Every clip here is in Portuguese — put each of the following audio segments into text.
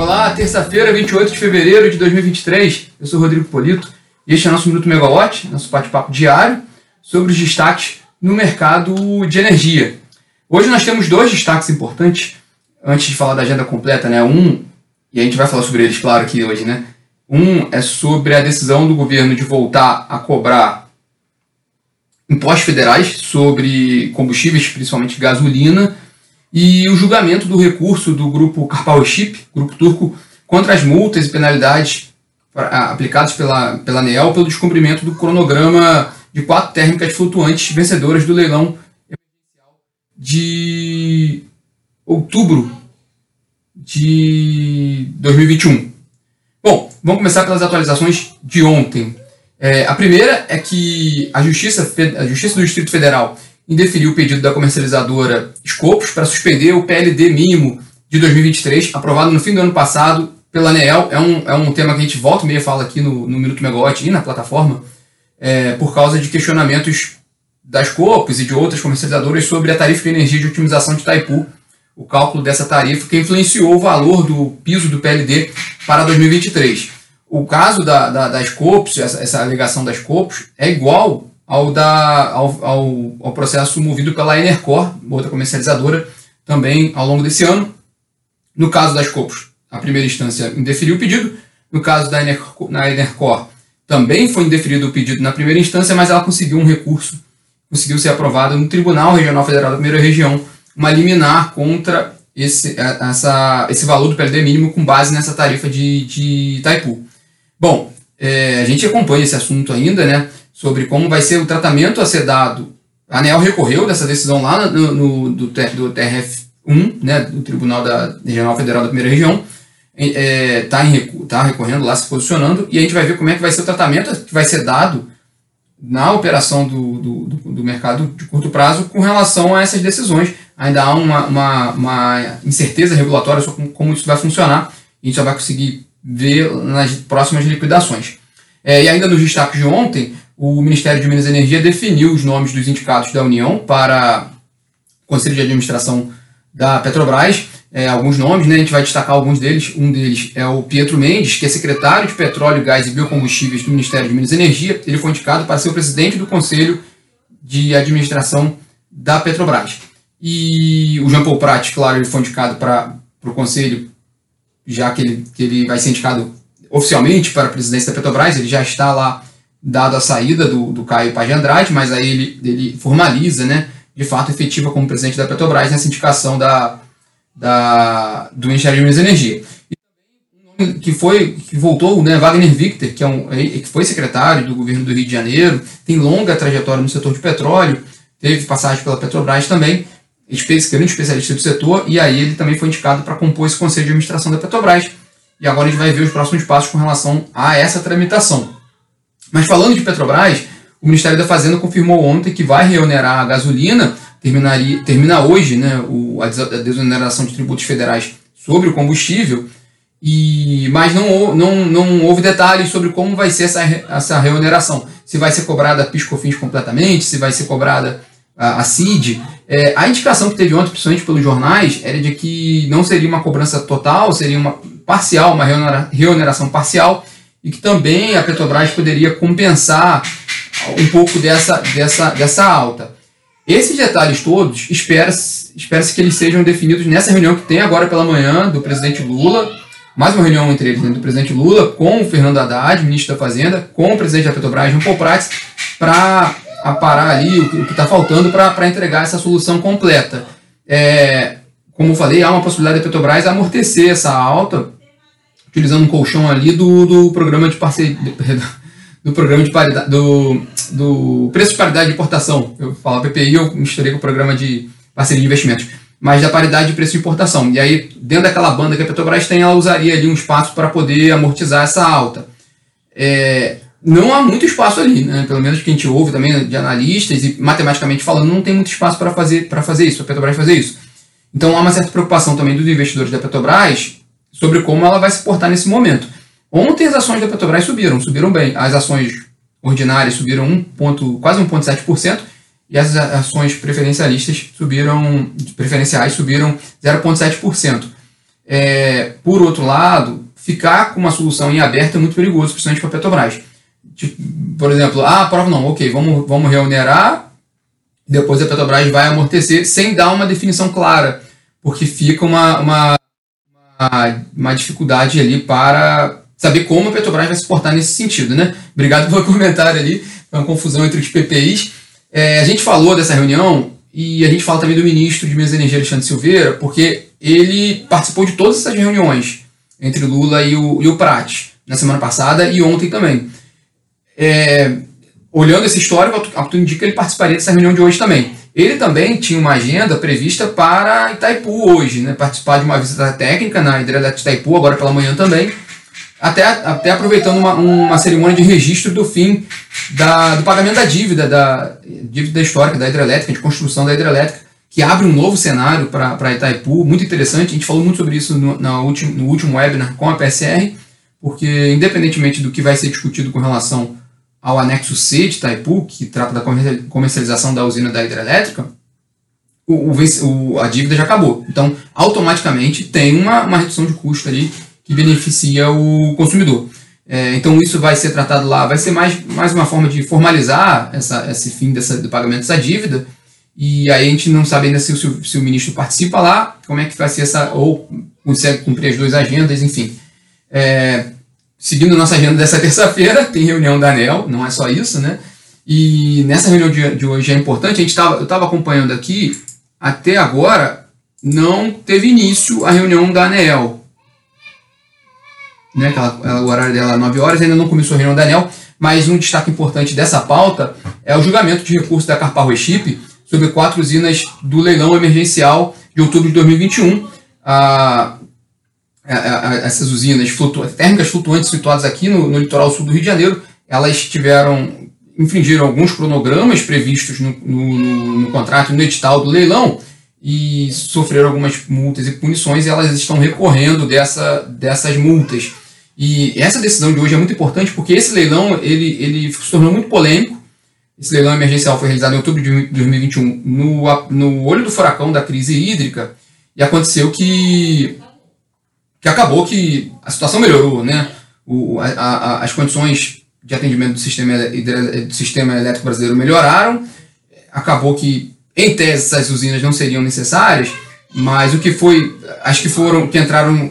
Olá, terça-feira, 28 de fevereiro de 2023. Eu sou Rodrigo Polito e este é nosso Minuto Megawatt, nosso bate-papo diário sobre os destaques no mercado de energia. Hoje nós temos dois destaques importantes, antes de falar da agenda completa, né? Um, e a gente vai falar sobre eles, claro, aqui hoje, né? Um é sobre a decisão do governo de voltar a cobrar impostos federais sobre combustíveis, principalmente gasolina, e o julgamento do recurso do grupo Karpal Chip, grupo turco, contra as multas e penalidades aplicadas pela, pela ANEEL pelo descumprimento do cronograma de quatro térmicas flutuantes vencedoras do leilão de outubro de 2021. Bom, vamos começar pelas atualizações de ontem. É, a primeira é que a Justiça, a Justiça do Distrito Federal indeferiu o pedido da comercializadora Scopus para suspender o PLD mínimo de 2023, aprovado no fim do ano passado pela ANEEL. É um, é um tema que a gente volta e meia fala aqui no, no Minuto Megawatt e na plataforma, é, por causa de questionamentos das Scopus e de outras comercializadoras sobre a tarifa de energia de otimização de Itaipu, o cálculo dessa tarifa que influenciou o valor do piso do PLD para 2023. O caso da, da, das Scopus, essa, essa alegação das Scopus, é igual ao, da, ao, ao, ao processo movido pela Enercor, outra comercializadora, também ao longo desse ano. No caso das Copos, a primeira instância indeferiu o pedido. No caso da Enercor, na Enercor, também foi indeferido o pedido na primeira instância, mas ela conseguiu um recurso, conseguiu ser aprovada no Tribunal Regional Federal da Primeira Região, uma liminar contra esse, essa, esse valor do PLD mínimo com base nessa tarifa de, de Itaipu. Bom, é, a gente acompanha esse assunto ainda, né? Sobre como vai ser o tratamento a ser dado. A ANEL recorreu dessa decisão lá no, no do, do TRF1, né, do Tribunal da Regional Federal da Primeira Região, está é, tá tá recorrendo lá, se posicionando, e a gente vai ver como é que vai ser o tratamento que vai ser dado na operação do, do, do, mercado de curto prazo com relação a essas decisões. Ainda há uma, uma, uma incerteza regulatória sobre como isso vai funcionar, e a gente só vai conseguir ver nas próximas liquidações. É, e ainda nos destaques de ontem, o Ministério de Minas e Energia definiu os nomes dos indicados da União para o Conselho de Administração da Petrobras. É, alguns nomes, né? a gente vai destacar alguns deles. Um deles é o Pietro Mendes, que é secretário de Petróleo, Gás e Biocombustíveis do Ministério de Minas e Energia. Ele foi indicado para ser o presidente do Conselho de Administração da Petrobras. E o Jean Paul Prat, claro, ele foi indicado para o Conselho, já que ele, que ele vai ser indicado oficialmente para a presidência da Petrobras, ele já está lá dado a saída do, do Caio Paz de Andrade, mas aí ele, ele formaliza, né, de fato efetiva como presidente da Petrobras nessa indicação da, da, do Ministério de Minas e Energia. E que foi que voltou, né, Wagner Victor, que é um que foi secretário do governo do Rio de Janeiro, tem longa trajetória no setor de petróleo, teve passagem pela Petrobras também, grande especialista do setor, e aí ele também foi indicado para compor esse conselho de administração da Petrobras. E agora a gente vai ver os próximos passos com relação a essa tramitação. Mas falando de Petrobras, o Ministério da Fazenda confirmou ontem que vai reonerar a gasolina, terminaria, termina hoje né, o, a desoneração de tributos federais sobre o combustível, e, mas não, não, não houve detalhes sobre como vai ser essa, essa reoneração. Se vai ser cobrada a PiscoFins completamente, se vai ser cobrada a, a CID. É, a indicação que teve ontem, principalmente pelos jornais, era de que não seria uma cobrança total, seria uma parcial, uma reoneração parcial, e que também a Petrobras poderia compensar um pouco dessa, dessa, dessa alta. Esses detalhes todos, espera-se espera que eles sejam definidos nessa reunião que tem agora pela manhã do presidente Lula, mais uma reunião entre eles, né, do presidente Lula com o Fernando Haddad, ministro da Fazenda, com o presidente da Petrobras, João Paulo Prats, para aparar ali o que está faltando para entregar essa solução completa. É, como eu falei, há uma possibilidade da Petrobras amortecer essa alta utilizando um colchão ali do, do programa de parceria. Do programa de paridade. Do, do preço de paridade de importação. Eu falo PPI, eu misturei com o programa de parceria de investimentos. Mas da paridade de preço de importação. E aí, dentro daquela banda que a Petrobras tem, ela usaria ali um espaço para poder amortizar essa alta. É, não há muito espaço ali, né? pelo menos que a gente ouve também de analistas e matematicamente falando, não tem muito espaço para fazer, fazer isso, a Petrobras fazer isso. Então há uma certa preocupação também dos investidores da Petrobras sobre como ela vai se portar nesse momento. Ontem as ações da Petrobras subiram, subiram bem. As ações ordinárias subiram 1 ponto, quase 1,7% e as ações preferencialistas subiram, preferenciais subiram 0,7%. É, por outro lado, ficar com uma solução em aberto é muito perigoso, principalmente para a Petrobras. Por exemplo, ah, prova não, ok, vamos, vamos reonerar, depois a Petrobras vai amortecer sem dar uma definição clara, porque fica uma, uma, uma, dificuldade ali para saber como a Petrobras vai se portar nesse sentido, né? Obrigado pelo comentário ali, foi uma confusão entre os PPIs. É, a gente falou dessa reunião e a gente fala também do ministro de Minas e Energia, Alexandre Silveira, porque ele participou de todas essas reuniões entre Lula e o, e o Prat, na semana passada e ontem também. É, olhando esse histórico, tudo indica que ele participaria dessa reunião de hoje também. Ele também tinha uma agenda prevista para Itaipu hoje, né, participar de uma visita técnica na Hidrelétrica Itaipu, agora pela manhã também, até, até aproveitando uma, uma cerimônia de registro do fim da, do pagamento da dívida, da dívida histórica da hidrelétrica, de construção da hidrelétrica, que abre um novo cenário para Itaipu, muito interessante. A gente falou muito sobre isso no, na último, no último webinar com a PSR, porque independentemente do que vai ser discutido com relação ao anexo C de Itaipu, que trata da comercialização da usina da hidrelétrica, o, o, a dívida já acabou. Então, automaticamente tem uma, uma redução de custo ali que beneficia o consumidor. É, então isso vai ser tratado lá, vai ser mais, mais uma forma de formalizar essa, esse fim dessa, do pagamento dessa dívida. E aí a gente não sabe ainda se, se, se o ministro participa lá, como é que vai ser essa, ou consegue cumprir as duas agendas, enfim. É, seguindo nossa agenda dessa terça-feira, tem reunião da ANEL, não é só isso, né? E nessa reunião de, de hoje é importante, a gente tava, eu estava acompanhando aqui, até agora não teve início a reunião da ANEL né, ela, ela, o horário dela é 9 horas, ainda não começou a reunião da ANEL, mas um destaque importante dessa pauta é o julgamento de recurso da Carpal Chip sobre quatro usinas do leilão emergencial de outubro de 2021. A, a, a, essas usinas flutu térmicas flutuantes situadas aqui no, no, litoral sul do Rio de Janeiro, elas tiveram, infringiram alguns cronogramas previstos no, no, no contrato, no edital do leilão, e sofreram algumas multas e punições e elas estão recorrendo dessa, dessas multas. E essa decisão de hoje é muito importante porque esse leilão ele, ele se tornou muito polêmico. Esse leilão emergencial foi realizado em outubro de 2021 no, no olho do furacão da crise hídrica e aconteceu que, que acabou que a situação melhorou, né? O, a, a, as condições de atendimento do sistema, do sistema elétrico brasileiro melhoraram, acabou que em tese essas usinas não seriam necessárias, mas o que foi, acho que foram, que entraram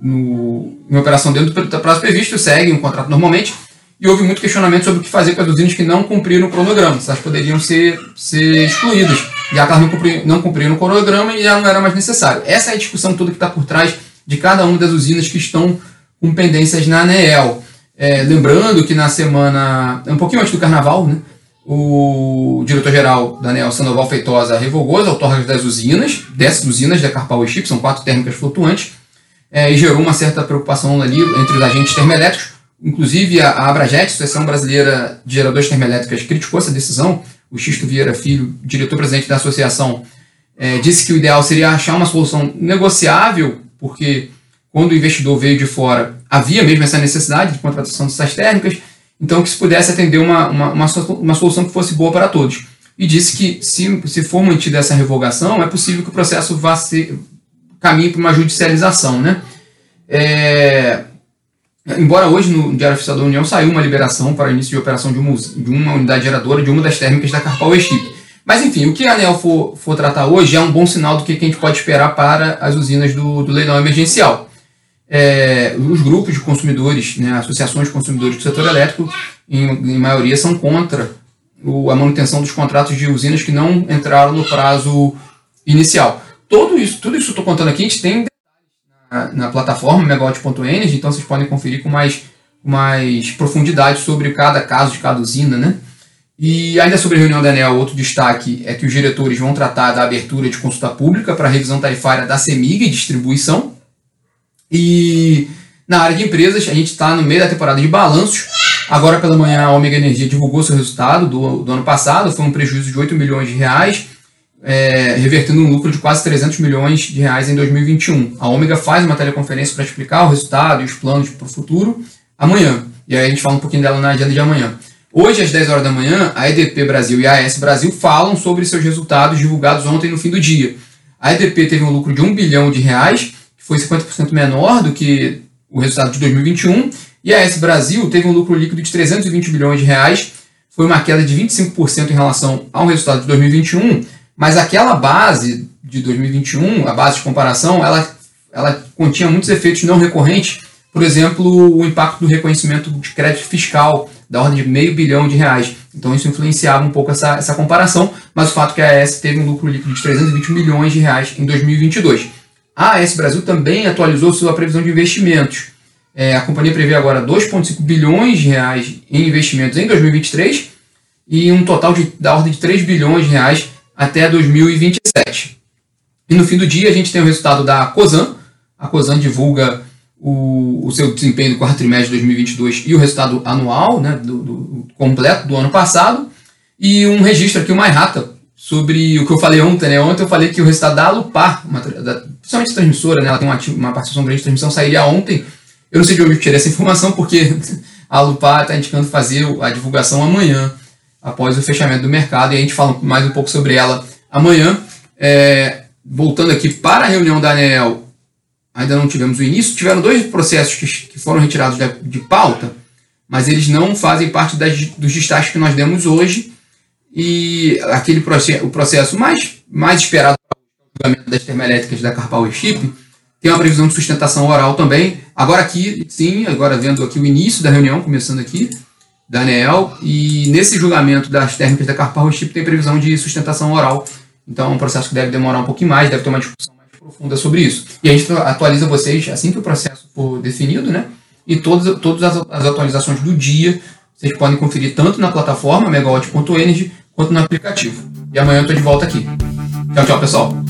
no, em operação dentro do prazo previsto, seguem o contrato normalmente, e houve muito questionamento sobre o que fazer com as usinas que não cumpriram o cronograma, se elas poderiam ser, ser excluídas, que elas não cumpriram, não cumpriram o cronograma e já não era mais necessário. Essa é a discussão toda que está por trás de cada uma das usinas que estão com pendências na ANEEL. É, lembrando que na semana, um pouquinho antes do carnaval, né, o diretor-geral Daniel Sandoval Feitosa revogou as outorgas das usinas, dessas usinas da Carpal e Chip, são quatro térmicas flutuantes, é, e gerou uma certa preocupação ali entre os agentes termoelétricos. Inclusive, a, a Abrajet, Associação Brasileira de Geradores Termoelétricas, criticou essa decisão. O Xisto Vieira Filho, diretor-presidente da associação, é, disse que o ideal seria achar uma solução negociável, porque quando o investidor veio de fora, havia mesmo essa necessidade de contratação dessas térmicas, então, que se pudesse atender uma, uma, uma, solução que fosse boa para todos. E disse que, se, se for mantida essa revogação, é possível que o processo vá ser caminhe para uma judicialização. Né? É, embora hoje no Diário Oficial da União saiu uma liberação para início de operação de uma, de uma unidade geradora de uma das térmicas da Carpal Chip. Mas enfim, o que a ANEL for, for tratar hoje é um bom sinal do que a gente pode esperar para as usinas do, do leilão emergencial é, os grupos de consumidores, né, associações de consumidores do setor elétrico, em, em maioria, são contra o, a manutenção dos contratos de usinas que não entraram no prazo inicial. Tudo isso, tudo isso que estou contando aqui, a gente tem na, na plataforma megawatt.energy, então vocês podem conferir com mais, mais profundidade sobre cada caso de cada usina, né? E ainda sobre a reunião da ANEL, outro destaque é que os diretores vão tratar da abertura de consulta pública para a revisão tarifária da CEMIG e distribuição, e na área de empresas, a gente está no meio da temporada de balanços. Agora pela manhã a Omega Energia divulgou seu resultado do, do ano passado, foi um prejuízo de 8 milhões de reais, é, revertendo um lucro de quase 300 milhões de reais em 2021. A Omega faz uma teleconferência para explicar o resultado e os planos para o futuro amanhã. E aí a gente fala um pouquinho dela na agenda de amanhã. Hoje, às 10 horas da manhã, a EDP Brasil e a AS Brasil falam sobre seus resultados divulgados ontem no fim do dia. A EDP teve um lucro de 1 bilhão de reais foi 50% menor do que o resultado de 2021. E a AS Brasil teve um lucro líquido de 320 bilhões de reais, foi uma queda de 25% em relação ao resultado de 2021, mas aquela base de 2021, a base de comparação, ela, ela continha muitos efeitos não recorrentes, por exemplo, o impacto do reconhecimento de crédito fiscal, da ordem de meio bilhão de reais. Então isso influenciava um pouco essa, essa comparação, mas o fato é que a AS teve um lucro líquido de 320 milhões de reais em 2022. A AS Brasil também atualizou sua previsão de investimentos. É, a companhia prevê agora 2,5 bilhões de reais em investimentos em 2023 e um total de, da ordem de 3 bilhões de reais até 2027. E no fim do dia a gente tem o resultado da COSAN. A COSAN divulga o, o seu desempenho do quarto trimestre de 2022 e o resultado anual, né, do, do completo do ano passado, e um registro aqui, uma errata, sobre o que eu falei ontem. Né? Ontem eu falei que o resultado da Alupar, uma, da, principalmente transmissora, né, ela tem uma, uma participação grande de transmissão, sairia ontem. Eu não sei de onde eu tirei essa informação, porque a Alupar está indicando fazer a divulgação amanhã, após o fechamento do mercado, e a gente fala mais um pouco sobre ela amanhã. É, voltando aqui para a reunião da ANEL, ainda não tivemos o início. Tiveram dois processos que, que foram retirados de, pauta, mas eles não fazem parte das, dos destaques que nós demos hoje. E aquele processo, o processo mais, mais esperado para o julgamento das termoelétricas da Carpower Chip tem uma previsão de sustentação oral também. Agora aqui, sim, agora vendo aqui o início da reunião, começando aqui, da ANEEL, e nesse julgamento das térmicas da Carpower Chip tem previsão de sustentação oral. Então é um processo que deve demorar um pouquinho mais, deve ter uma discussão profunda sobre isso. E a gente atualiza vocês assim que o processo for definido, né? E todas, todas as, as atualizações do dia vocês podem conferir tanto na plataforma megawatt.energy quanto no aplicativo. E amanhã eu estou de volta aqui. Tchau, tchau, pessoal.